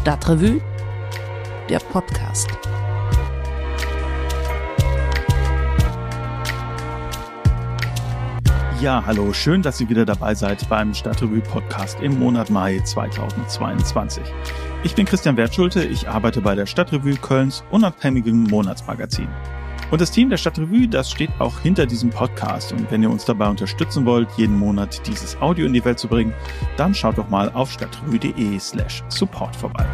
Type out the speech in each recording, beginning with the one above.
Stadtrevue, der Podcast. Ja, hallo, schön, dass ihr wieder dabei seid beim Stadtrevue Podcast im Monat Mai 2022. Ich bin Christian Wertschulte, ich arbeite bei der Stadtrevue Kölns unabhängigem Monatsmagazin. Und das Team der Stadtrevue, das steht auch hinter diesem Podcast. Und wenn ihr uns dabei unterstützen wollt, jeden Monat dieses Audio in die Welt zu bringen, dann schaut doch mal auf stadtrevue.de slash support vorbei.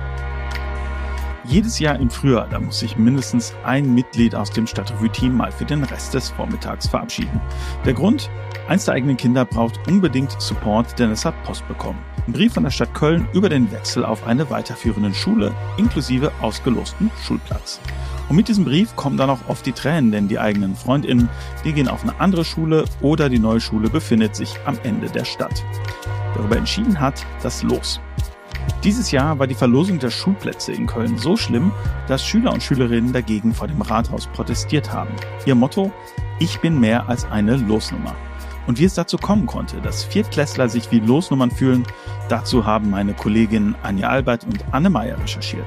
Jedes Jahr im Frühjahr, da muss sich mindestens ein Mitglied aus dem Stadtrevue-Team mal für den Rest des Vormittags verabschieden. Der Grund? Eins der eigenen Kinder braucht unbedingt Support, denn es hat Post bekommen. Ein Brief von der Stadt Köln über den Wechsel auf eine weiterführende Schule inklusive ausgelosten Schulplatz. Und mit diesem Brief kommen dann auch oft die Tränen, denn die eigenen FreundInnen, die gehen auf eine andere Schule oder die neue Schule befindet sich am Ende der Stadt. Darüber entschieden hat das Los. Dieses Jahr war die Verlosung der Schulplätze in Köln so schlimm, dass Schüler und Schülerinnen dagegen vor dem Rathaus protestiert haben. Ihr Motto, ich bin mehr als eine Losnummer. Und wie es dazu kommen konnte, dass Viertklässler sich wie Losnummern fühlen, dazu haben meine Kolleginnen Anja Albert und Anne Meyer recherchiert.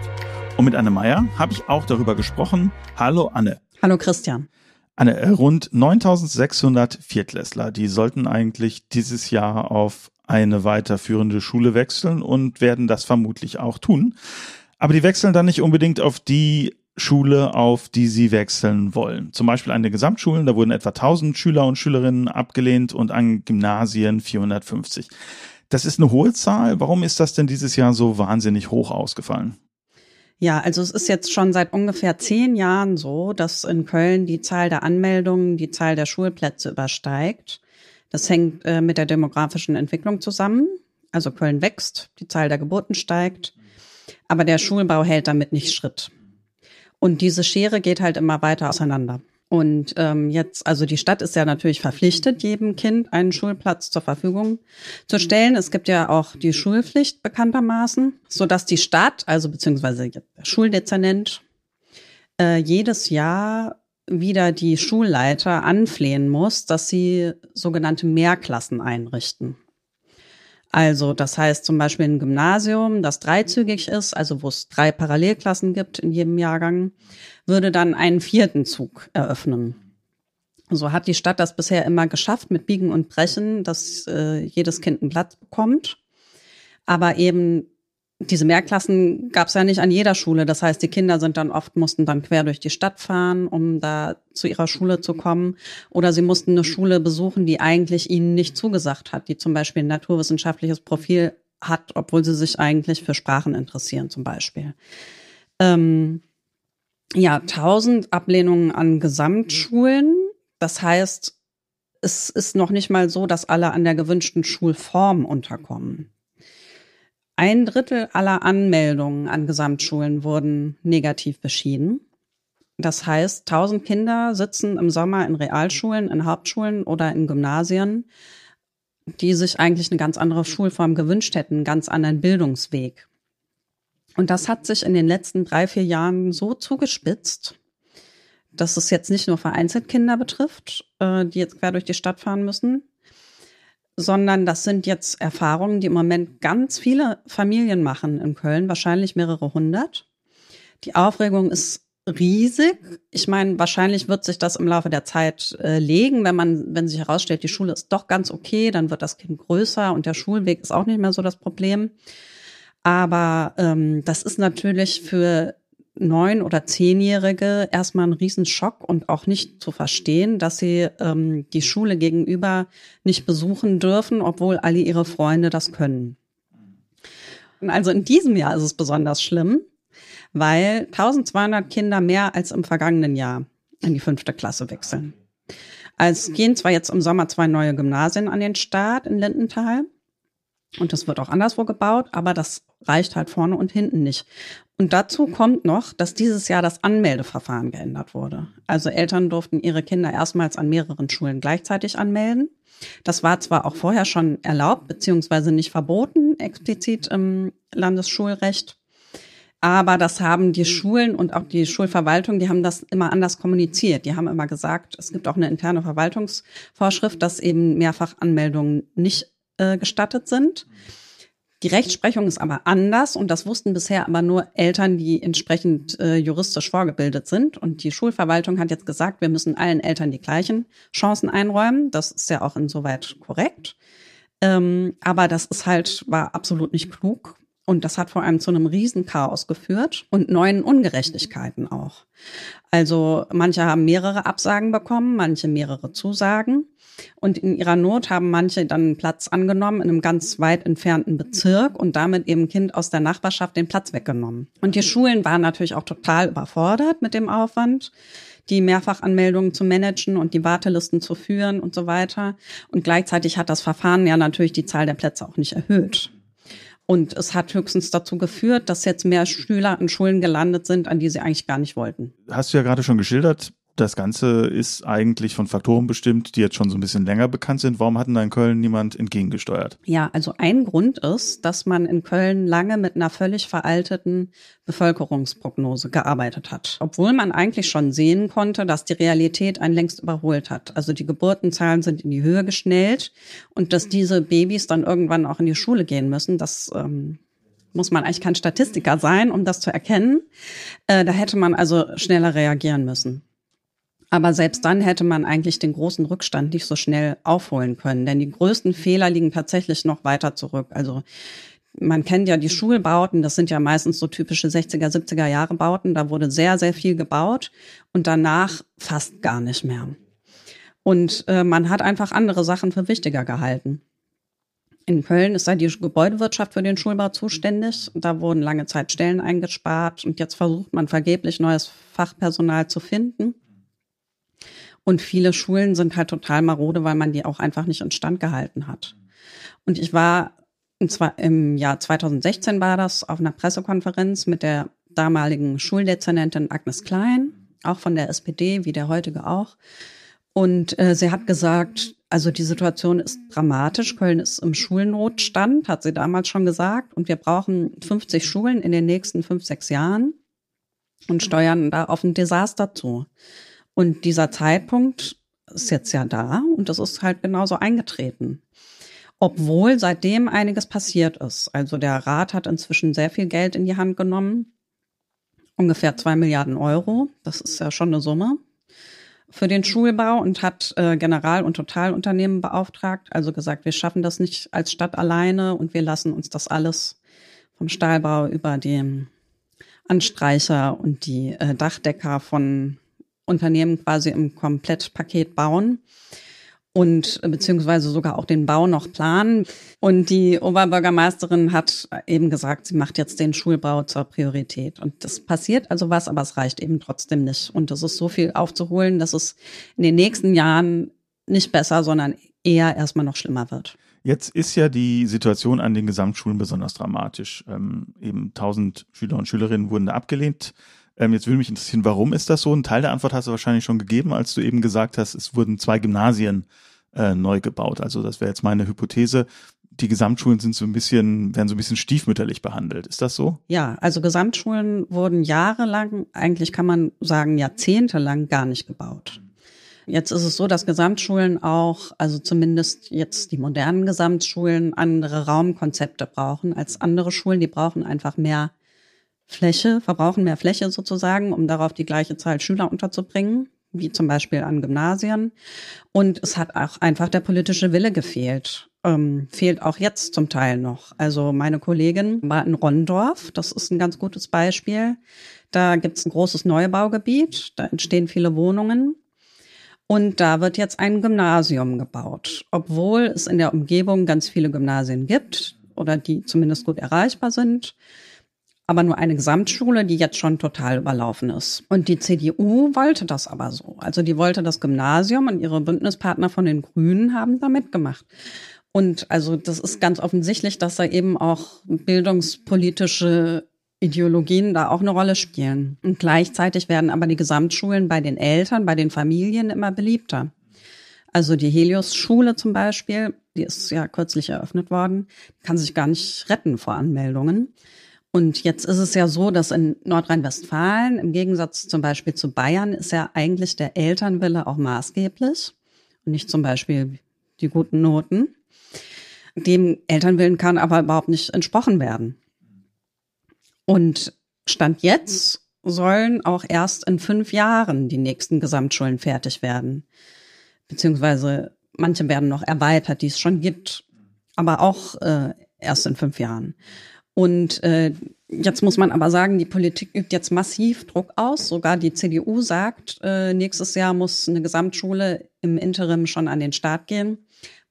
Und mit Anne Meyer habe ich auch darüber gesprochen. Hallo Anne. Hallo Christian. Anne, äh, rund 9600 Viertklässler, die sollten eigentlich dieses Jahr auf eine weiterführende Schule wechseln und werden das vermutlich auch tun. Aber die wechseln dann nicht unbedingt auf die Schule, auf die sie wechseln wollen. Zum Beispiel an den Gesamtschulen, da wurden etwa 1000 Schüler und Schülerinnen abgelehnt und an Gymnasien 450. Das ist eine hohe Zahl. Warum ist das denn dieses Jahr so wahnsinnig hoch ausgefallen? Ja, also es ist jetzt schon seit ungefähr zehn Jahren so, dass in Köln die Zahl der Anmeldungen die Zahl der Schulplätze übersteigt. Das hängt äh, mit der demografischen Entwicklung zusammen. Also Köln wächst, die Zahl der Geburten steigt, aber der Schulbau hält damit nicht Schritt. Und diese Schere geht halt immer weiter auseinander. Und ähm, jetzt, also die Stadt ist ja natürlich verpflichtet, jedem Kind einen Schulplatz zur Verfügung zu stellen. Es gibt ja auch die Schulpflicht bekanntermaßen, so dass die Stadt, also beziehungsweise der Schuldezernent, äh, jedes Jahr wieder die Schulleiter anflehen muss, dass sie sogenannte Mehrklassen einrichten. Also das heißt zum Beispiel ein Gymnasium, das dreizügig ist, also wo es drei Parallelklassen gibt in jedem Jahrgang, würde dann einen vierten Zug eröffnen. So hat die Stadt das bisher immer geschafft mit Biegen und Brechen, dass äh, jedes Kind einen Platz bekommt. Aber eben diese Mehrklassen gab es ja nicht an jeder Schule. Das heißt, die Kinder sind dann oft, mussten dann quer durch die Stadt fahren, um da zu ihrer Schule zu kommen. Oder sie mussten eine Schule besuchen, die eigentlich ihnen nicht zugesagt hat, die zum Beispiel ein naturwissenschaftliches Profil hat, obwohl sie sich eigentlich für Sprachen interessieren, zum Beispiel. Ähm, ja, 1000 Ablehnungen an Gesamtschulen. Das heißt, es ist noch nicht mal so, dass alle an der gewünschten Schulform unterkommen. Ein Drittel aller Anmeldungen an Gesamtschulen wurden negativ beschieden. Das heißt, 1000 Kinder sitzen im Sommer in Realschulen, in Hauptschulen oder in Gymnasien, die sich eigentlich eine ganz andere Schulform gewünscht hätten, einen ganz anderen Bildungsweg. Und das hat sich in den letzten drei, vier Jahren so zugespitzt, dass es jetzt nicht nur vereinzelt Kinder betrifft, äh, die jetzt quer durch die Stadt fahren müssen, sondern das sind jetzt Erfahrungen, die im Moment ganz viele Familien machen in Köln, wahrscheinlich mehrere hundert. Die Aufregung ist riesig. Ich meine, wahrscheinlich wird sich das im Laufe der Zeit äh, legen, wenn man, wenn sich herausstellt, die Schule ist doch ganz okay, dann wird das Kind größer und der Schulweg ist auch nicht mehr so das Problem. Aber ähm, das ist natürlich für neun- oder zehnjährige erstmal ein Riesenschock und auch nicht zu verstehen, dass sie ähm, die Schule gegenüber nicht besuchen dürfen, obwohl alle ihre Freunde das können. Also in diesem Jahr ist es besonders schlimm, weil 1200 Kinder mehr als im vergangenen Jahr in die fünfte Klasse wechseln. Es gehen zwar jetzt im Sommer zwei neue Gymnasien an den Start in Lindenthal. Und das wird auch anderswo gebaut, aber das reicht halt vorne und hinten nicht. Und dazu kommt noch, dass dieses Jahr das Anmeldeverfahren geändert wurde. Also Eltern durften ihre Kinder erstmals an mehreren Schulen gleichzeitig anmelden. Das war zwar auch vorher schon erlaubt, beziehungsweise nicht verboten, explizit im Landesschulrecht. Aber das haben die Schulen und auch die Schulverwaltung, die haben das immer anders kommuniziert. Die haben immer gesagt, es gibt auch eine interne Verwaltungsvorschrift, dass eben Mehrfachanmeldungen nicht äh, gestattet sind. Die Rechtsprechung ist aber anders und das wussten bisher aber nur Eltern, die entsprechend äh, juristisch vorgebildet sind. Und die Schulverwaltung hat jetzt gesagt, wir müssen allen Eltern die gleichen Chancen einräumen. Das ist ja auch insoweit korrekt. Ähm, aber das ist halt, war absolut nicht klug. Und das hat vor allem zu einem Riesenchaos geführt und neuen Ungerechtigkeiten auch. Also manche haben mehrere Absagen bekommen, manche mehrere Zusagen. Und in ihrer Not haben manche dann einen Platz angenommen in einem ganz weit entfernten Bezirk und damit eben Kind aus der Nachbarschaft den Platz weggenommen. Und die Schulen waren natürlich auch total überfordert mit dem Aufwand die Mehrfachanmeldungen zu managen und die Wartelisten zu führen und so weiter. Und gleichzeitig hat das Verfahren ja natürlich die Zahl der Plätze auch nicht erhöht. Und es hat höchstens dazu geführt, dass jetzt mehr Schüler an Schulen gelandet sind, an die sie eigentlich gar nicht wollten. Hast du ja gerade schon geschildert, das Ganze ist eigentlich von Faktoren bestimmt, die jetzt schon so ein bisschen länger bekannt sind. Warum hat denn da in Köln niemand entgegengesteuert? Ja, also ein Grund ist, dass man in Köln lange mit einer völlig veralteten Bevölkerungsprognose gearbeitet hat. Obwohl man eigentlich schon sehen konnte, dass die Realität einen längst überholt hat. Also die Geburtenzahlen sind in die Höhe geschnellt und dass diese Babys dann irgendwann auch in die Schule gehen müssen, das ähm, muss man eigentlich kein Statistiker sein, um das zu erkennen. Äh, da hätte man also schneller reagieren müssen. Aber selbst dann hätte man eigentlich den großen Rückstand nicht so schnell aufholen können, denn die größten Fehler liegen tatsächlich noch weiter zurück. Also man kennt ja die Schulbauten, das sind ja meistens so typische 60er, 70er Jahre Bauten, da wurde sehr, sehr viel gebaut und danach fast gar nicht mehr. Und äh, man hat einfach andere Sachen für wichtiger gehalten. In Köln ist da die Gebäudewirtschaft für den Schulbau zuständig. Da wurden lange Zeit Stellen eingespart und jetzt versucht man vergeblich neues Fachpersonal zu finden. Und viele Schulen sind halt total marode, weil man die auch einfach nicht instand gehalten hat. Und ich war im Jahr 2016 war das auf einer Pressekonferenz mit der damaligen Schuldezernentin Agnes Klein, auch von der SPD, wie der heutige auch. Und äh, sie hat gesagt, also die Situation ist dramatisch. Köln ist im Schulnotstand, hat sie damals schon gesagt. Und wir brauchen 50 Schulen in den nächsten fünf, sechs Jahren und steuern da auf ein Desaster zu. Und dieser Zeitpunkt ist jetzt ja da und das ist halt genauso eingetreten. Obwohl seitdem einiges passiert ist. Also der Rat hat inzwischen sehr viel Geld in die Hand genommen. Ungefähr zwei Milliarden Euro. Das ist ja schon eine Summe für den Schulbau und hat äh, General- und Totalunternehmen beauftragt. Also gesagt, wir schaffen das nicht als Stadt alleine und wir lassen uns das alles vom Stahlbau über den Anstreicher und die äh, Dachdecker von Unternehmen quasi im Komplettpaket bauen und beziehungsweise sogar auch den Bau noch planen. Und die Oberbürgermeisterin hat eben gesagt, sie macht jetzt den Schulbau zur Priorität. Und das passiert also was, aber es reicht eben trotzdem nicht. Und das ist so viel aufzuholen, dass es in den nächsten Jahren nicht besser, sondern eher erstmal noch schlimmer wird. Jetzt ist ja die Situation an den Gesamtschulen besonders dramatisch. Ähm, eben 1000 Schüler und Schülerinnen wurden da abgelehnt. Ähm, jetzt würde mich interessieren, warum ist das so? Ein Teil der Antwort hast du wahrscheinlich schon gegeben, als du eben gesagt hast, es wurden zwei Gymnasien äh, neu gebaut. Also das wäre jetzt meine Hypothese. Die Gesamtschulen sind so ein bisschen, werden so ein bisschen stiefmütterlich behandelt. Ist das so? Ja, also Gesamtschulen wurden jahrelang, eigentlich kann man sagen jahrzehntelang gar nicht gebaut. Jetzt ist es so, dass Gesamtschulen auch, also zumindest jetzt die modernen Gesamtschulen, andere Raumkonzepte brauchen als andere Schulen. Die brauchen einfach mehr Fläche, verbrauchen mehr Fläche sozusagen, um darauf die gleiche Zahl Schüler unterzubringen, wie zum Beispiel an Gymnasien. Und es hat auch einfach der politische Wille gefehlt. Ähm, fehlt auch jetzt zum Teil noch. Also meine Kollegin war in Rondorf, das ist ein ganz gutes Beispiel. Da gibt es ein großes Neubaugebiet, da entstehen viele Wohnungen. Und da wird jetzt ein Gymnasium gebaut, obwohl es in der Umgebung ganz viele Gymnasien gibt oder die zumindest gut erreichbar sind aber nur eine Gesamtschule, die jetzt schon total überlaufen ist. Und die CDU wollte das aber so. Also die wollte das Gymnasium und ihre Bündnispartner von den Grünen haben da mitgemacht. Und also das ist ganz offensichtlich, dass da eben auch bildungspolitische Ideologien da auch eine Rolle spielen. Und gleichzeitig werden aber die Gesamtschulen bei den Eltern, bei den Familien immer beliebter. Also die Helios-Schule zum Beispiel, die ist ja kürzlich eröffnet worden, kann sich gar nicht retten vor Anmeldungen. Und jetzt ist es ja so, dass in Nordrhein-Westfalen im Gegensatz zum Beispiel zu Bayern ist ja eigentlich der Elternwille auch maßgeblich und nicht zum Beispiel die guten Noten. Dem Elternwillen kann aber überhaupt nicht entsprochen werden. Und Stand jetzt sollen auch erst in fünf Jahren die nächsten Gesamtschulen fertig werden. Beziehungsweise manche werden noch erweitert, die es schon gibt, aber auch äh, erst in fünf Jahren. Und äh, jetzt muss man aber sagen, die Politik übt jetzt massiv Druck aus. Sogar die CDU sagt, äh, nächstes Jahr muss eine Gesamtschule im Interim schon an den Start gehen.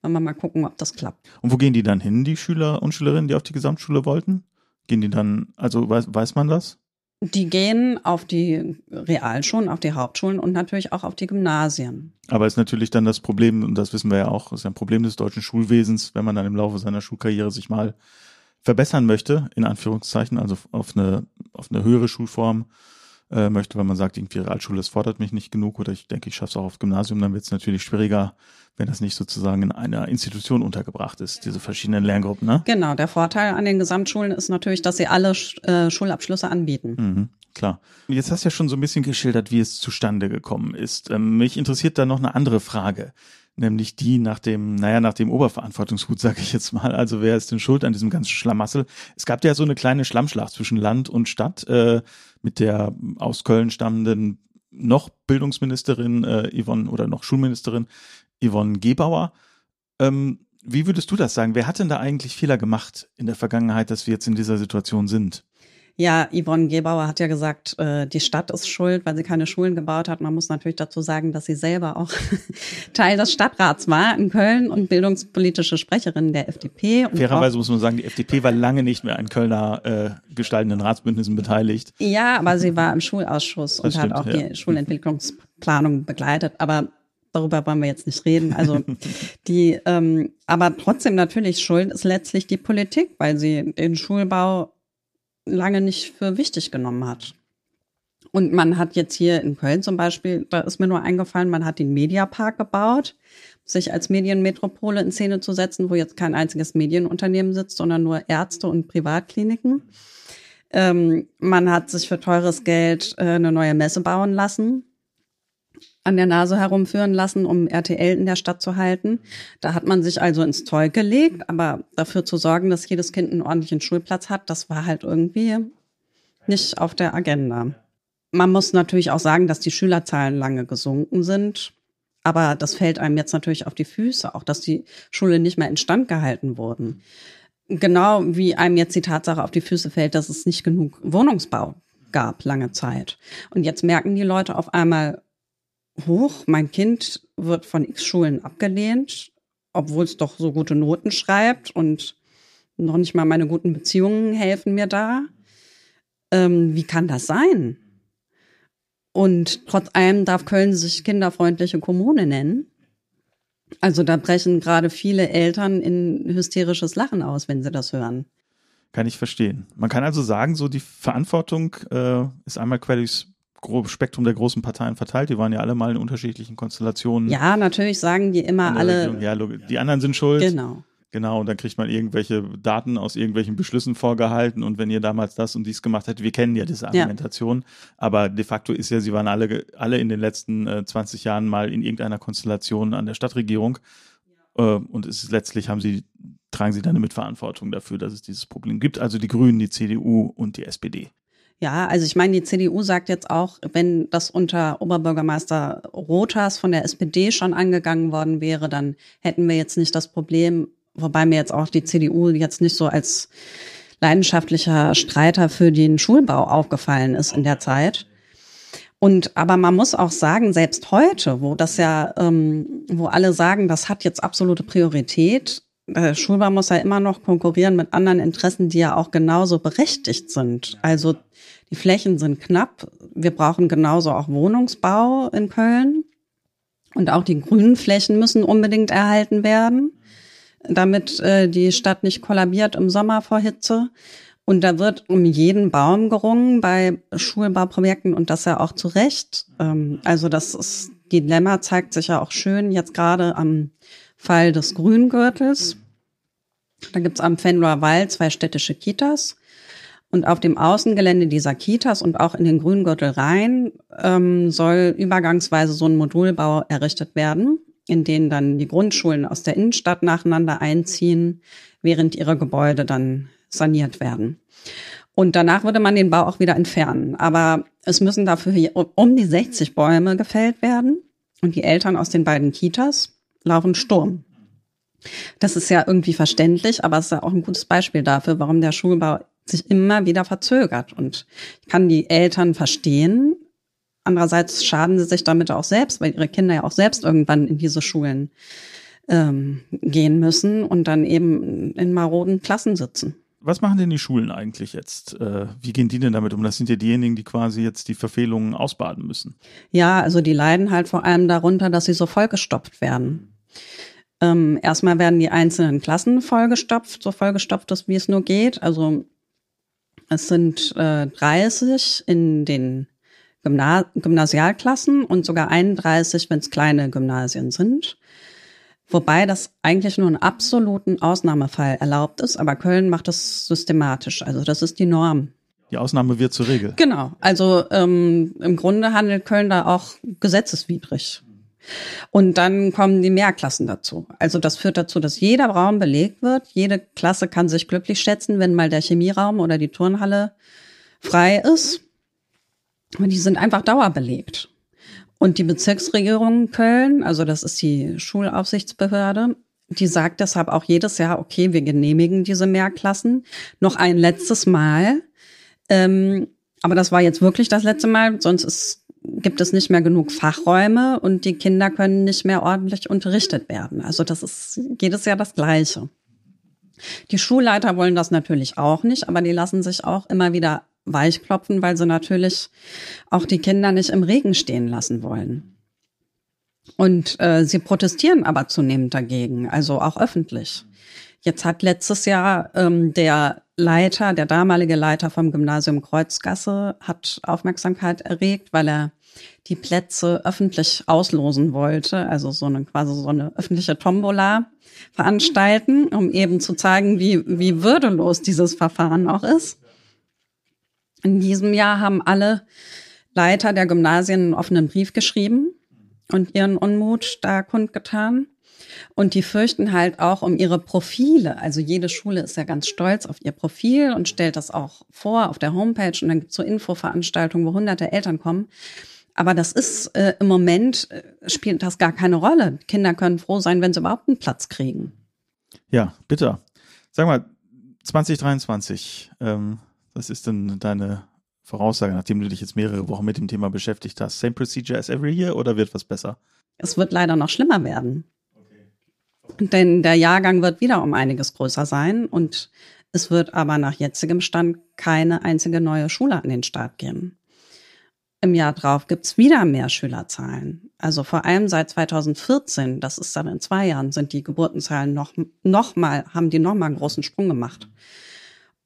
Wollen wir mal gucken, ob das klappt. Und wo gehen die dann hin, die Schüler und Schülerinnen, die auf die Gesamtschule wollten? Gehen die dann, also weiß, weiß man das? Die gehen auf die Realschulen, auf die Hauptschulen und natürlich auch auf die Gymnasien. Aber ist natürlich dann das Problem, und das wissen wir ja auch, ist ein Problem des deutschen Schulwesens, wenn man dann im Laufe seiner Schulkarriere sich mal verbessern möchte, in Anführungszeichen, also auf eine, auf eine höhere Schulform äh, möchte, weil man sagt, irgendwie Realschule, das fordert mich nicht genug oder ich denke, ich schaffe es auch auf Gymnasium, dann wird es natürlich schwieriger, wenn das nicht sozusagen in einer Institution untergebracht ist, diese verschiedenen Lerngruppen. Ne? Genau, der Vorteil an den Gesamtschulen ist natürlich, dass sie alle äh, Schulabschlüsse anbieten. Mhm, klar. Jetzt hast du ja schon so ein bisschen geschildert, wie es zustande gekommen ist. Ähm, mich interessiert da noch eine andere Frage nämlich die nach dem, naja, nach dem Oberverantwortungshut, sage ich jetzt mal. Also wer ist denn schuld an diesem ganzen Schlamassel? Es gab ja so eine kleine Schlammschlacht zwischen Land und Stadt äh, mit der aus Köln stammenden noch Bildungsministerin äh, Yvonne oder noch Schulministerin Yvonne Gebauer. Ähm, wie würdest du das sagen? Wer hat denn da eigentlich Fehler gemacht in der Vergangenheit, dass wir jetzt in dieser Situation sind? Ja, Yvonne Gebauer hat ja gesagt, äh, die Stadt ist schuld, weil sie keine Schulen gebaut hat. Man muss natürlich dazu sagen, dass sie selber auch Teil des Stadtrats war in Köln und bildungspolitische Sprecherin der FDP. Und Fairerweise muss man sagen, die FDP war lange nicht mehr an Kölner äh, gestaltenden Ratsbündnissen beteiligt. Ja, aber sie war im Schulausschuss und stimmt, hat auch ja. die Schulentwicklungsplanung begleitet. Aber darüber wollen wir jetzt nicht reden. Also die, ähm, aber trotzdem natürlich schuld ist letztlich die Politik, weil sie den Schulbau lange nicht für wichtig genommen hat. Und man hat jetzt hier in Köln zum Beispiel, da ist mir nur eingefallen, man hat den Mediapark gebaut, sich als Medienmetropole in Szene zu setzen, wo jetzt kein einziges Medienunternehmen sitzt, sondern nur Ärzte und Privatkliniken. Ähm, man hat sich für teures Geld äh, eine neue Messe bauen lassen, an der Nase herumführen lassen, um RTL in der Stadt zu halten. Da hat man sich also ins Zeug gelegt, aber dafür zu sorgen, dass jedes Kind einen ordentlichen Schulplatz hat, das war halt irgendwie nicht auf der Agenda. Man muss natürlich auch sagen, dass die Schülerzahlen lange gesunken sind. Aber das fällt einem jetzt natürlich auf die Füße, auch dass die Schule nicht mehr instand gehalten wurden. Genau wie einem jetzt die Tatsache auf die Füße fällt, dass es nicht genug Wohnungsbau gab lange Zeit. Und jetzt merken die Leute auf einmal, hoch, mein Kind wird von X Schulen abgelehnt, obwohl es doch so gute Noten schreibt und noch nicht mal meine guten Beziehungen helfen mir da. Ähm, wie kann das sein? Und trotz allem darf Köln sich kinderfreundliche Kommune nennen. Also da brechen gerade viele Eltern in hysterisches Lachen aus, wenn sie das hören. Kann ich verstehen. Man kann also sagen, so die Verantwortung äh, ist einmal quer durchs Spektrum der großen Parteien verteilt. Die waren ja alle mal in unterschiedlichen Konstellationen. Ja, natürlich sagen die immer alle. Regierung, ja, die anderen sind schuld. Genau. Genau, und dann kriegt man irgendwelche Daten aus irgendwelchen Beschlüssen vorgehalten und wenn ihr damals das und dies gemacht hättet, wir kennen ja diese Argumentation, ja. aber de facto ist ja, sie waren alle, alle in den letzten äh, 20 Jahren mal in irgendeiner Konstellation an der Stadtregierung ja. äh, und ist, letztlich haben sie, tragen sie dann eine Mitverantwortung dafür, dass es dieses Problem gibt, also die Grünen, die CDU und die SPD. Ja, also ich meine, die CDU sagt jetzt auch, wenn das unter Oberbürgermeister Rothas von der SPD schon angegangen worden wäre, dann hätten wir jetzt nicht das Problem, wobei mir jetzt auch die CDU jetzt nicht so als leidenschaftlicher Streiter für den Schulbau aufgefallen ist in der Zeit. Und aber man muss auch sagen, selbst heute, wo das ja, ähm, wo alle sagen, das hat jetzt absolute Priorität, der Schulbau muss ja immer noch konkurrieren mit anderen Interessen, die ja auch genauso berechtigt sind. Also die Flächen sind knapp. Wir brauchen genauso auch Wohnungsbau in Köln. Und auch die grünen Flächen müssen unbedingt erhalten werden, damit äh, die Stadt nicht kollabiert im Sommer vor Hitze. Und da wird um jeden Baum gerungen bei Schulbauprojekten und das ja auch zu Recht. Ähm, also das ist, Dilemma zeigt sich ja auch schön jetzt gerade am Fall des Grüngürtels. Da gibt's am Fenloer Wald zwei städtische Kitas. Und auf dem Außengelände dieser Kitas und auch in den Grüngürtel rein ähm, soll übergangsweise so ein Modulbau errichtet werden. in denen dann die Grundschulen aus der Innenstadt nacheinander einziehen, während ihre Gebäude dann saniert werden. Und danach würde man den Bau auch wieder entfernen. Aber es müssen dafür um die 60 Bäume gefällt werden. Und die Eltern aus den beiden Kitas laufen Sturm. Das ist ja irgendwie verständlich, aber es ist ja auch ein gutes Beispiel dafür, warum der Schulbau sich immer wieder verzögert. Und ich kann die Eltern verstehen. Andererseits schaden sie sich damit auch selbst, weil ihre Kinder ja auch selbst irgendwann in diese Schulen ähm, gehen müssen und dann eben in maroden Klassen sitzen. Was machen denn die Schulen eigentlich jetzt? Äh, wie gehen die denn damit um? Das sind ja diejenigen, die quasi jetzt die Verfehlungen ausbaden müssen. Ja, also die leiden halt vor allem darunter, dass sie so vollgestopft werden. Ähm, erstmal werden die einzelnen Klassen vollgestopft, so vollgestopft ist, wie es nur geht. Also es sind äh, 30 in den Gymna Gymnasialklassen und sogar 31, wenn es kleine Gymnasien sind. Wobei das eigentlich nur in absoluten Ausnahmefall erlaubt ist, aber Köln macht das systematisch. Also das ist die Norm. Die Ausnahme wird zur Regel. Genau. Also ähm, im Grunde handelt Köln da auch gesetzeswidrig. Und dann kommen die Mehrklassen dazu. Also das führt dazu, dass jeder Raum belegt wird. Jede Klasse kann sich glücklich schätzen, wenn mal der Chemieraum oder die Turnhalle frei ist. Aber die sind einfach dauerbelegt. Und die Bezirksregierung Köln, also das ist die Schulaufsichtsbehörde, die sagt deshalb auch jedes Jahr, okay, wir genehmigen diese Mehrklassen noch ein letztes Mal. Ähm, aber das war jetzt wirklich das letzte Mal, sonst ist, gibt es nicht mehr genug Fachräume und die Kinder können nicht mehr ordentlich unterrichtet werden. Also das ist jedes Jahr das Gleiche. Die Schulleiter wollen das natürlich auch nicht, aber die lassen sich auch immer wieder weichklopfen, weil sie natürlich auch die Kinder nicht im Regen stehen lassen wollen. Und äh, sie protestieren aber zunehmend dagegen, also auch öffentlich. Jetzt hat letztes Jahr ähm, der Leiter, der damalige Leiter vom Gymnasium Kreuzgasse, hat Aufmerksamkeit erregt, weil er die Plätze öffentlich auslosen wollte, also so eine quasi so eine öffentliche Tombola veranstalten, um eben zu zeigen, wie, wie würdelos dieses Verfahren auch ist. In diesem Jahr haben alle Leiter der Gymnasien einen offenen Brief geschrieben und ihren Unmut da kundgetan. Und die fürchten halt auch um ihre Profile. Also jede Schule ist ja ganz stolz auf ihr Profil und stellt das auch vor auf der Homepage. Und dann gibt es so Infoveranstaltungen, wo hunderte Eltern kommen. Aber das ist äh, im Moment äh, spielt das gar keine Rolle. Kinder können froh sein, wenn sie überhaupt einen Platz kriegen. Ja, bitte. Sag mal, 2023, ähm, was ist denn deine Voraussage, nachdem du dich jetzt mehrere Wochen mit dem Thema beschäftigt hast? Same procedure as every year oder wird was besser? Es wird leider noch schlimmer werden. Okay. Denn der Jahrgang wird wieder um einiges größer sein und es wird aber nach jetzigem Stand keine einzige neue Schule an den Start gehen. Im Jahr drauf gibt's wieder mehr Schülerzahlen. Also vor allem seit 2014, das ist dann in zwei Jahren, sind die Geburtenzahlen noch, noch mal, haben die noch mal einen großen Sprung gemacht.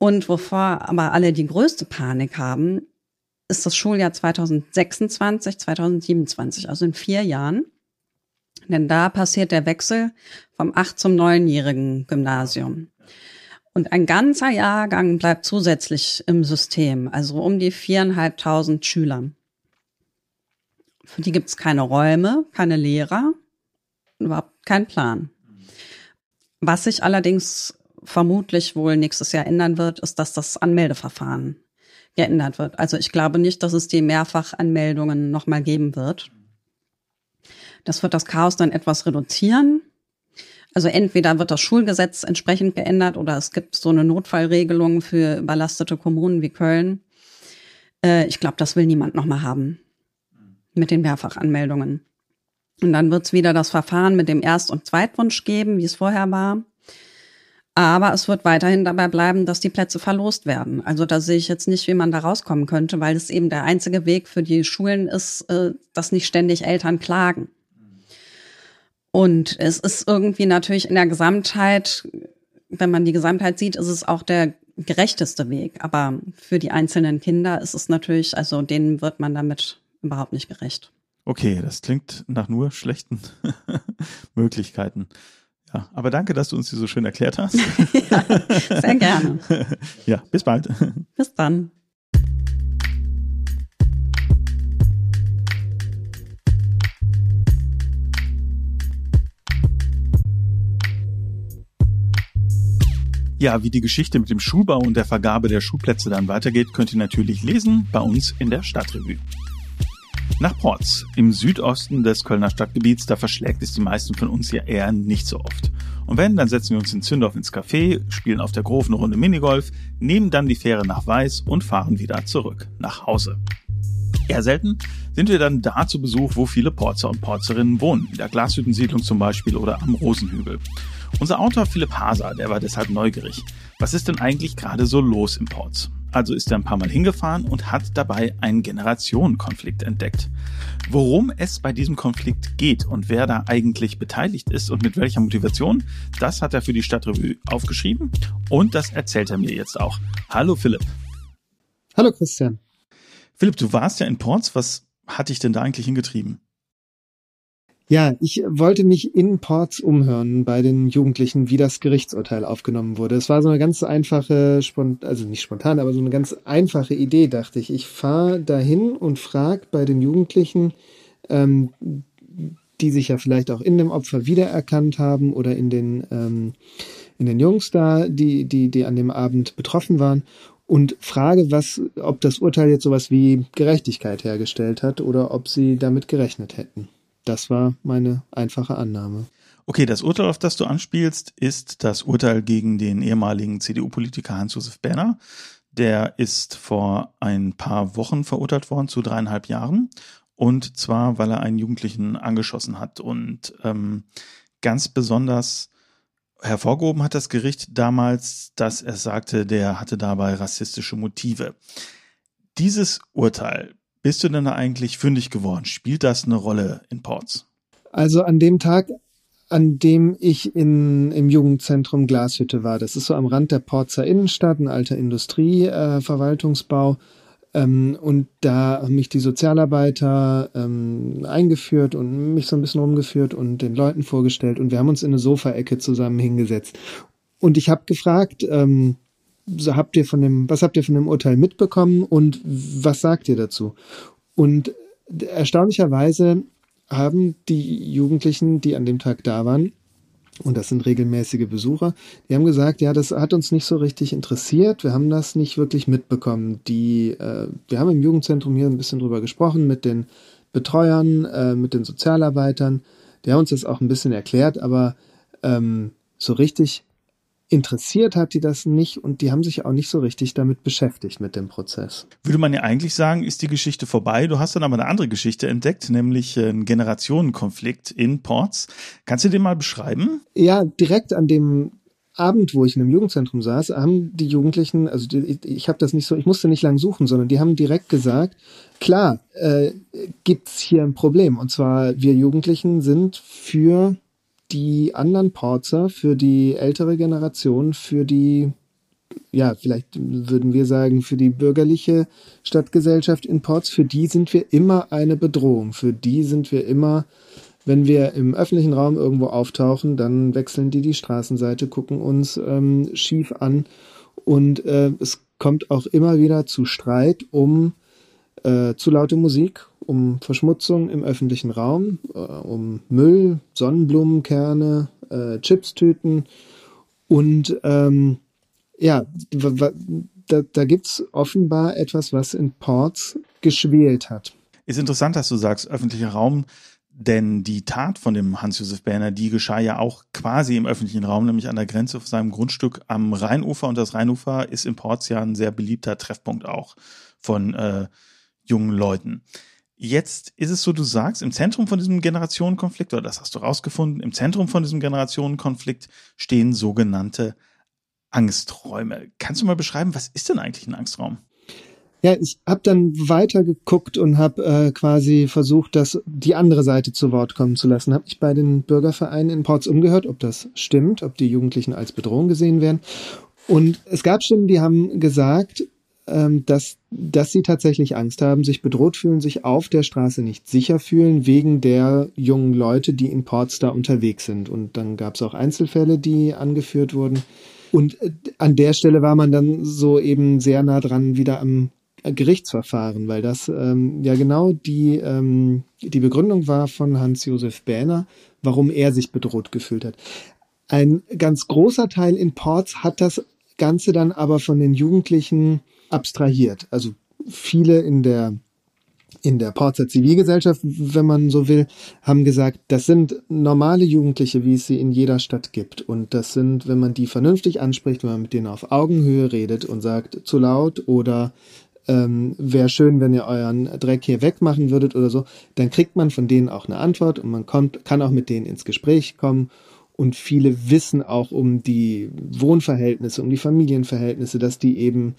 Und wovor aber alle die größte Panik haben, ist das Schuljahr 2026, 2027, also in vier Jahren. Denn da passiert der Wechsel vom acht zum neunjährigen Gymnasium. Und ein ganzer Jahrgang bleibt zusätzlich im System, also um die viereinhalbtausend Schüler. Für die gibt es keine Räume, keine Lehrer, überhaupt keinen Plan. Was sich allerdings vermutlich wohl nächstes Jahr ändern wird, ist, dass das Anmeldeverfahren geändert wird. Also ich glaube nicht, dass es die Mehrfachanmeldungen nochmal geben wird. Das wird das Chaos dann etwas reduzieren. Also entweder wird das Schulgesetz entsprechend geändert oder es gibt so eine Notfallregelung für überlastete Kommunen wie Köln. Äh, ich glaube, das will niemand nochmal haben mit den Mehrfachanmeldungen. Und dann wird es wieder das Verfahren mit dem Erst- und Zweitwunsch geben, wie es vorher war. Aber es wird weiterhin dabei bleiben, dass die Plätze verlost werden. Also da sehe ich jetzt nicht, wie man da rauskommen könnte, weil es eben der einzige Weg für die Schulen ist, äh, dass nicht ständig Eltern klagen. Und es ist irgendwie natürlich in der Gesamtheit, wenn man die Gesamtheit sieht, ist es auch der gerechteste Weg. Aber für die einzelnen Kinder ist es natürlich, also denen wird man damit überhaupt nicht gerecht. Okay, das klingt nach nur schlechten Möglichkeiten. Ja, aber danke, dass du uns die so schön erklärt hast. ja, sehr gerne. Ja, bis bald. Bis dann. Ja, wie die Geschichte mit dem Schulbau und der Vergabe der Schulplätze dann weitergeht, könnt ihr natürlich lesen bei uns in der Stadtrevue. Nach Porz, im Südosten des Kölner Stadtgebiets, da verschlägt es die meisten von uns ja eher nicht so oft. Und wenn, dann setzen wir uns in Zündorf ins Café, spielen auf der Grof eine Runde Minigolf, nehmen dann die Fähre nach Weiß und fahren wieder zurück nach Hause. Eher selten sind wir dann da zu Besuch, wo viele Porzer und Porzerinnen wohnen, in der Glashüttensiedlung zum Beispiel oder am Rosenhügel. Unser Autor Philipp Haser, der war deshalb neugierig. Was ist denn eigentlich gerade so los im Porz? Also ist er ein paar Mal hingefahren und hat dabei einen Generationenkonflikt entdeckt. Worum es bei diesem Konflikt geht und wer da eigentlich beteiligt ist und mit welcher Motivation, das hat er für die Stadtrevue aufgeschrieben und das erzählt er mir jetzt auch. Hallo Philipp. Hallo Christian. Philipp, du warst ja in Porz. Was hat dich denn da eigentlich hingetrieben? Ja, ich wollte mich in Ports umhören bei den Jugendlichen, wie das Gerichtsurteil aufgenommen wurde. Es war so eine ganz einfache, also nicht spontan, aber so eine ganz einfache Idee, dachte ich. Ich fahre dahin und frage bei den Jugendlichen, ähm, die sich ja vielleicht auch in dem Opfer wiedererkannt haben oder in den, ähm, in den Jungs da, die, die, die an dem Abend betroffen waren und frage, was, ob das Urteil jetzt sowas wie Gerechtigkeit hergestellt hat oder ob sie damit gerechnet hätten. Das war meine einfache Annahme. Okay, das Urteil, auf das du anspielst, ist das Urteil gegen den ehemaligen CDU-Politiker Hans-Josef Berner. Der ist vor ein paar Wochen verurteilt worden zu dreieinhalb Jahren. Und zwar, weil er einen Jugendlichen angeschossen hat. Und ähm, ganz besonders hervorgehoben hat das Gericht damals, dass er sagte, der hatte dabei rassistische Motive. Dieses Urteil bist du denn da eigentlich fündig geworden? Spielt das eine Rolle in Ports? Also an dem Tag, an dem ich in, im Jugendzentrum Glashütte war, das ist so am Rand der Porzer Innenstadt, ein alter Industrieverwaltungsbau. Äh, ähm, und da haben mich die Sozialarbeiter ähm, eingeführt und mich so ein bisschen rumgeführt und den Leuten vorgestellt. Und wir haben uns in eine Sofaecke zusammen hingesetzt. Und ich habe gefragt, ähm, habt ihr von dem, was habt ihr von dem Urteil mitbekommen und was sagt ihr dazu? Und erstaunlicherweise haben die Jugendlichen, die an dem Tag da waren, und das sind regelmäßige Besucher, die haben gesagt, ja, das hat uns nicht so richtig interessiert, wir haben das nicht wirklich mitbekommen. Die, äh, wir haben im Jugendzentrum hier ein bisschen drüber gesprochen mit den Betreuern, äh, mit den Sozialarbeitern, die haben uns das auch ein bisschen erklärt, aber ähm, so richtig interessiert hat die das nicht und die haben sich auch nicht so richtig damit beschäftigt mit dem Prozess. Würde man ja eigentlich sagen, ist die Geschichte vorbei. Du hast dann aber eine andere Geschichte entdeckt, nämlich einen Generationenkonflikt in Ports. Kannst du den mal beschreiben? Ja, direkt an dem Abend, wo ich in einem Jugendzentrum saß, haben die Jugendlichen, also die, ich habe das nicht so, ich musste nicht lang suchen, sondern die haben direkt gesagt, klar, äh, gibt's hier ein Problem. Und zwar wir Jugendlichen sind für die anderen Porzer, für die ältere Generation, für die, ja, vielleicht würden wir sagen, für die bürgerliche Stadtgesellschaft in Ports, für die sind wir immer eine Bedrohung. Für die sind wir immer, wenn wir im öffentlichen Raum irgendwo auftauchen, dann wechseln die die Straßenseite, gucken uns ähm, schief an und äh, es kommt auch immer wieder zu Streit um äh, zu laute Musik, um Verschmutzung im öffentlichen Raum, äh, um Müll, Sonnenblumenkerne, äh, Chipstüten und ähm, ja, da, da gibt es offenbar etwas, was in Ports geschwelt hat. Ist interessant, dass du sagst, öffentlicher Raum, denn die Tat von dem Hans-Josef Berner, die geschah ja auch quasi im öffentlichen Raum, nämlich an der Grenze auf seinem Grundstück am Rheinufer. Und das Rheinufer ist in Ports ja ein sehr beliebter Treffpunkt auch von äh, jungen Leuten. Jetzt ist es so, du sagst, im Zentrum von diesem Generationenkonflikt, oder das hast du rausgefunden, im Zentrum von diesem Generationenkonflikt stehen sogenannte Angsträume. Kannst du mal beschreiben, was ist denn eigentlich ein Angstraum? Ja, ich habe dann weiter geguckt und habe äh, quasi versucht, das die andere Seite zu Wort kommen zu lassen. Habe ich bei den Bürgervereinen in Ports umgehört, ob das stimmt, ob die Jugendlichen als Bedrohung gesehen werden. Und es gab Stimmen, die haben gesagt, dass, dass sie tatsächlich Angst haben, sich bedroht fühlen, sich auf der Straße nicht sicher fühlen, wegen der jungen Leute, die in Ports da unterwegs sind. Und dann gab es auch Einzelfälle, die angeführt wurden. Und äh, an der Stelle war man dann so eben sehr nah dran wieder am Gerichtsverfahren, weil das ähm, ja genau die, ähm, die Begründung war von Hans-Josef Bähner, warum er sich bedroht gefühlt hat. Ein ganz großer Teil in Ports hat das Ganze dann aber von den Jugendlichen abstrahiert. Also viele in der in der Porzer Zivilgesellschaft, wenn man so will, haben gesagt, das sind normale Jugendliche, wie es sie in jeder Stadt gibt. Und das sind, wenn man die vernünftig anspricht, wenn man mit denen auf Augenhöhe redet und sagt, zu laut oder ähm, wäre schön, wenn ihr euren Dreck hier wegmachen würdet oder so, dann kriegt man von denen auch eine Antwort und man kommt, kann auch mit denen ins Gespräch kommen. Und viele wissen auch um die Wohnverhältnisse, um die Familienverhältnisse, dass die eben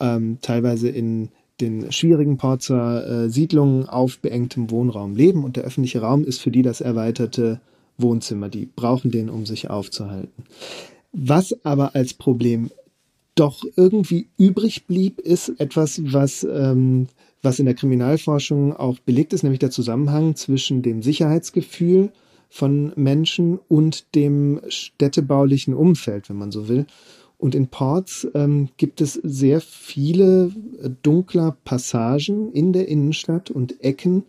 ähm, teilweise in den schwierigen Porzer äh, Siedlungen auf beengtem Wohnraum leben und der öffentliche Raum ist für die das erweiterte Wohnzimmer. Die brauchen den, um sich aufzuhalten. Was aber als Problem doch irgendwie übrig blieb, ist etwas, was, ähm, was in der Kriminalforschung auch belegt ist, nämlich der Zusammenhang zwischen dem Sicherheitsgefühl von Menschen und dem städtebaulichen Umfeld, wenn man so will. Und in Ports ähm, gibt es sehr viele äh, dunkler Passagen in der Innenstadt und Ecken,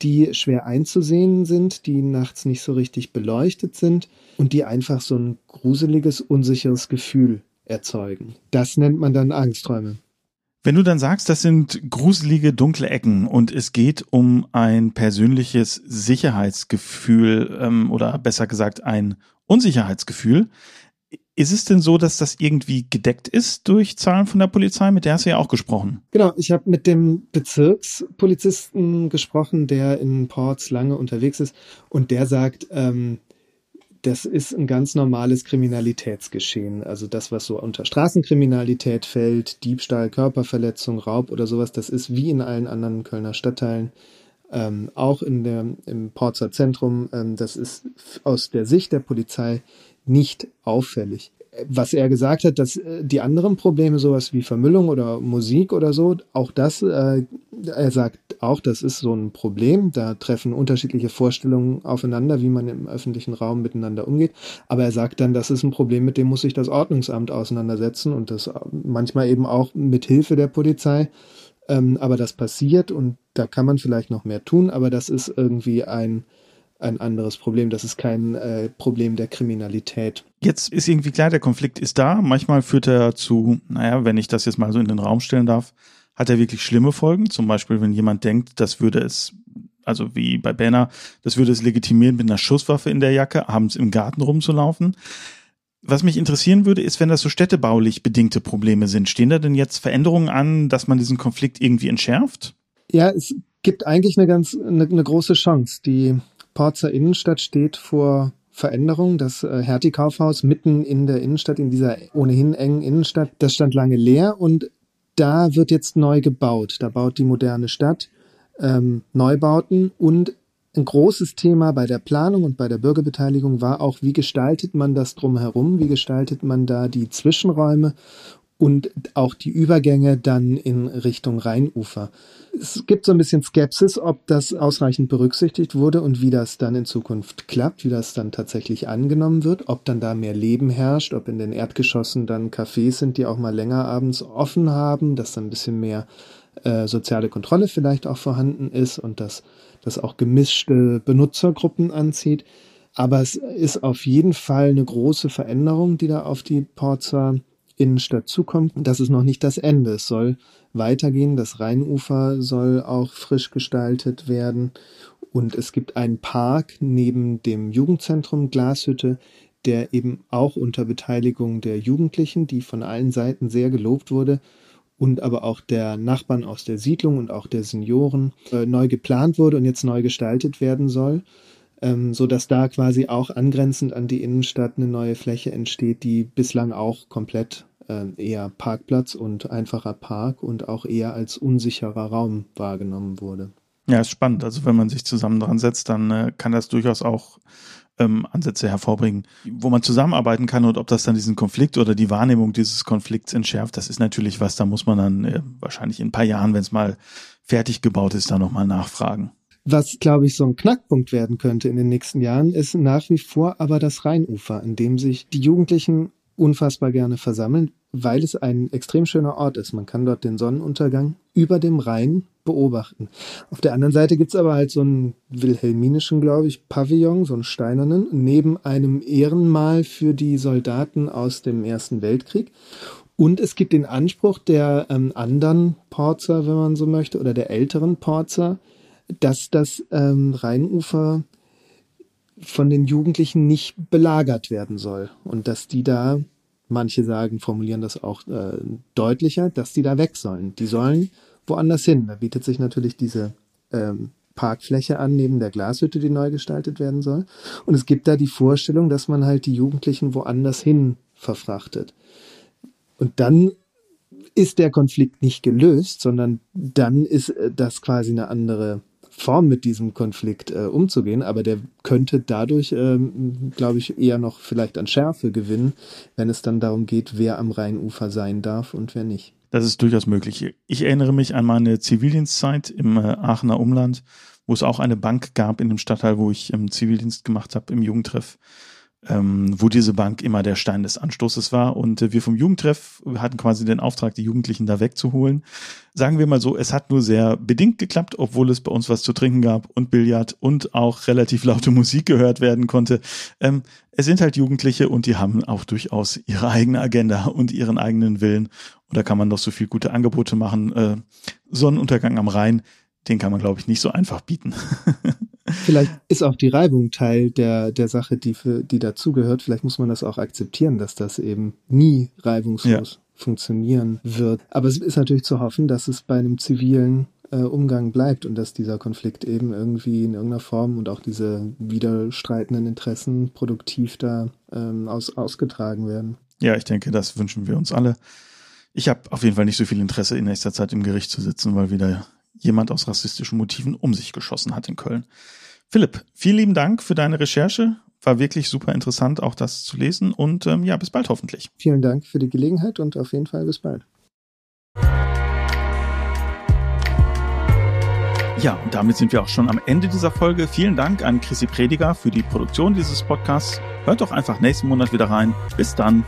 die schwer einzusehen sind, die nachts nicht so richtig beleuchtet sind und die einfach so ein gruseliges, unsicheres Gefühl erzeugen. Das nennt man dann Angstträume. Wenn du dann sagst, das sind gruselige, dunkle Ecken und es geht um ein persönliches Sicherheitsgefühl ähm, oder besser gesagt ein Unsicherheitsgefühl, ist es denn so, dass das irgendwie gedeckt ist durch Zahlen von der Polizei? Mit der hast du ja auch gesprochen. Genau, ich habe mit dem Bezirkspolizisten gesprochen, der in Ports lange unterwegs ist und der sagt, ähm, das ist ein ganz normales Kriminalitätsgeschehen. Also das, was so unter Straßenkriminalität fällt, Diebstahl, Körperverletzung, Raub oder sowas, das ist wie in allen anderen Kölner Stadtteilen, ähm, auch in der, im Porzer Zentrum, ähm, das ist aus der Sicht der Polizei nicht auffällig. Was er gesagt hat, dass äh, die anderen Probleme, sowas wie Vermüllung oder Musik oder so, auch das, äh, er sagt auch, das ist so ein Problem. Da treffen unterschiedliche Vorstellungen aufeinander, wie man im öffentlichen Raum miteinander umgeht. Aber er sagt dann, das ist ein Problem, mit dem muss sich das Ordnungsamt auseinandersetzen und das manchmal eben auch mit Hilfe der Polizei. Ähm, aber das passiert und da kann man vielleicht noch mehr tun, aber das ist irgendwie ein, ein anderes Problem. Das ist kein äh, Problem der Kriminalität. Jetzt ist irgendwie klar, der Konflikt ist da. Manchmal führt er zu, naja, wenn ich das jetzt mal so in den Raum stellen darf, hat er wirklich schlimme Folgen. Zum Beispiel, wenn jemand denkt, das würde es, also wie bei Banner, das würde es legitimieren, mit einer Schusswaffe in der Jacke abends im Garten rumzulaufen. Was mich interessieren würde, ist, wenn das so städtebaulich bedingte Probleme sind, stehen da denn jetzt Veränderungen an, dass man diesen Konflikt irgendwie entschärft? Ja, es gibt eigentlich eine ganz eine, eine große Chance. Die Porzer Innenstadt steht vor Veränderung. Das äh, Hertie-Kaufhaus mitten in der Innenstadt, in dieser ohnehin engen Innenstadt, das stand lange leer und da wird jetzt neu gebaut. Da baut die moderne Stadt ähm, Neubauten und ein großes Thema bei der Planung und bei der Bürgerbeteiligung war auch, wie gestaltet man das drumherum, wie gestaltet man da die Zwischenräume und auch die Übergänge dann in Richtung Rheinufer. Es gibt so ein bisschen Skepsis, ob das ausreichend berücksichtigt wurde und wie das dann in Zukunft klappt, wie das dann tatsächlich angenommen wird, ob dann da mehr Leben herrscht, ob in den Erdgeschossen dann Cafés sind, die auch mal länger abends offen haben, dass dann ein bisschen mehr äh, soziale Kontrolle vielleicht auch vorhanden ist und dass das auch gemischte Benutzergruppen anzieht. Aber es ist auf jeden Fall eine große Veränderung, die da auf die Porzer Innenstadt zukommt. Das ist noch nicht das Ende. Es soll weitergehen. Das Rheinufer soll auch frisch gestaltet werden. Und es gibt einen Park neben dem Jugendzentrum Glashütte, der eben auch unter Beteiligung der Jugendlichen, die von allen Seiten sehr gelobt wurde, und aber auch der Nachbarn aus der Siedlung und auch der Senioren äh, neu geplant wurde und jetzt neu gestaltet werden soll ähm, so da quasi auch angrenzend an die Innenstadt eine neue Fläche entsteht, die bislang auch komplett eher Parkplatz und einfacher Park und auch eher als unsicherer Raum wahrgenommen wurde. Ja, ist spannend. Also wenn man sich zusammen dran setzt, dann äh, kann das durchaus auch ähm, Ansätze hervorbringen, wo man zusammenarbeiten kann und ob das dann diesen Konflikt oder die Wahrnehmung dieses Konflikts entschärft, das ist natürlich was, da muss man dann äh, wahrscheinlich in ein paar Jahren, wenn es mal fertig gebaut ist, da nochmal nachfragen. Was, glaube ich, so ein Knackpunkt werden könnte in den nächsten Jahren, ist nach wie vor aber das Rheinufer, in dem sich die Jugendlichen unfassbar gerne versammeln, weil es ein extrem schöner Ort ist. Man kann dort den Sonnenuntergang über dem Rhein beobachten. Auf der anderen Seite gibt's aber halt so einen wilhelminischen, glaube ich, Pavillon, so einen steinernen, neben einem Ehrenmal für die Soldaten aus dem Ersten Weltkrieg. Und es gibt den Anspruch der ähm, anderen Porzer, wenn man so möchte, oder der älteren Porzer, dass das ähm, Rheinufer von den Jugendlichen nicht belagert werden soll und dass die da, manche sagen, formulieren das auch äh, deutlicher, dass die da weg sollen. Die sollen woanders hin. Da bietet sich natürlich diese ähm, Parkfläche an neben der Glashütte, die neu gestaltet werden soll. Und es gibt da die Vorstellung, dass man halt die Jugendlichen woanders hin verfrachtet. Und dann ist der Konflikt nicht gelöst, sondern dann ist äh, das quasi eine andere Form mit diesem Konflikt äh, umzugehen, aber der könnte dadurch, ähm, glaube ich, eher noch vielleicht an Schärfe gewinnen, wenn es dann darum geht, wer am Rheinufer sein darf und wer nicht. Das ist durchaus möglich. Ich erinnere mich an meine Zivildienstzeit im äh, Aachener Umland, wo es auch eine Bank gab in dem Stadtteil, wo ich ähm, Zivildienst gemacht habe im Jugendtreff ähm, wo diese Bank immer der Stein des Anstoßes war. Und äh, wir vom Jugendtreff hatten quasi den Auftrag, die Jugendlichen da wegzuholen. Sagen wir mal so, es hat nur sehr bedingt geklappt, obwohl es bei uns was zu trinken gab und Billard und auch relativ laute Musik gehört werden konnte. Ähm, es sind halt Jugendliche und die haben auch durchaus ihre eigene Agenda und ihren eigenen Willen. Und da kann man doch so viel gute Angebote machen. Äh, Sonnenuntergang am Rhein, den kann man, glaube ich, nicht so einfach bieten. Vielleicht ist auch die Reibung Teil der, der Sache, die, für, die dazugehört. Vielleicht muss man das auch akzeptieren, dass das eben nie reibungslos ja. funktionieren wird. Aber es ist natürlich zu hoffen, dass es bei einem zivilen äh, Umgang bleibt und dass dieser Konflikt eben irgendwie in irgendeiner Form und auch diese widerstreitenden Interessen produktiv da ähm, aus, ausgetragen werden. Ja, ich denke, das wünschen wir uns alle. Ich habe auf jeden Fall nicht so viel Interesse, in nächster Zeit im Gericht zu sitzen, weil wieder jemand aus rassistischen Motiven um sich geschossen hat in Köln. Philipp, vielen lieben Dank für deine Recherche. War wirklich super interessant, auch das zu lesen. Und ähm, ja, bis bald hoffentlich. Vielen Dank für die Gelegenheit und auf jeden Fall bis bald. Ja, und damit sind wir auch schon am Ende dieser Folge. Vielen Dank an Chrissy Prediger für die Produktion dieses Podcasts. Hört doch einfach nächsten Monat wieder rein. Bis dann.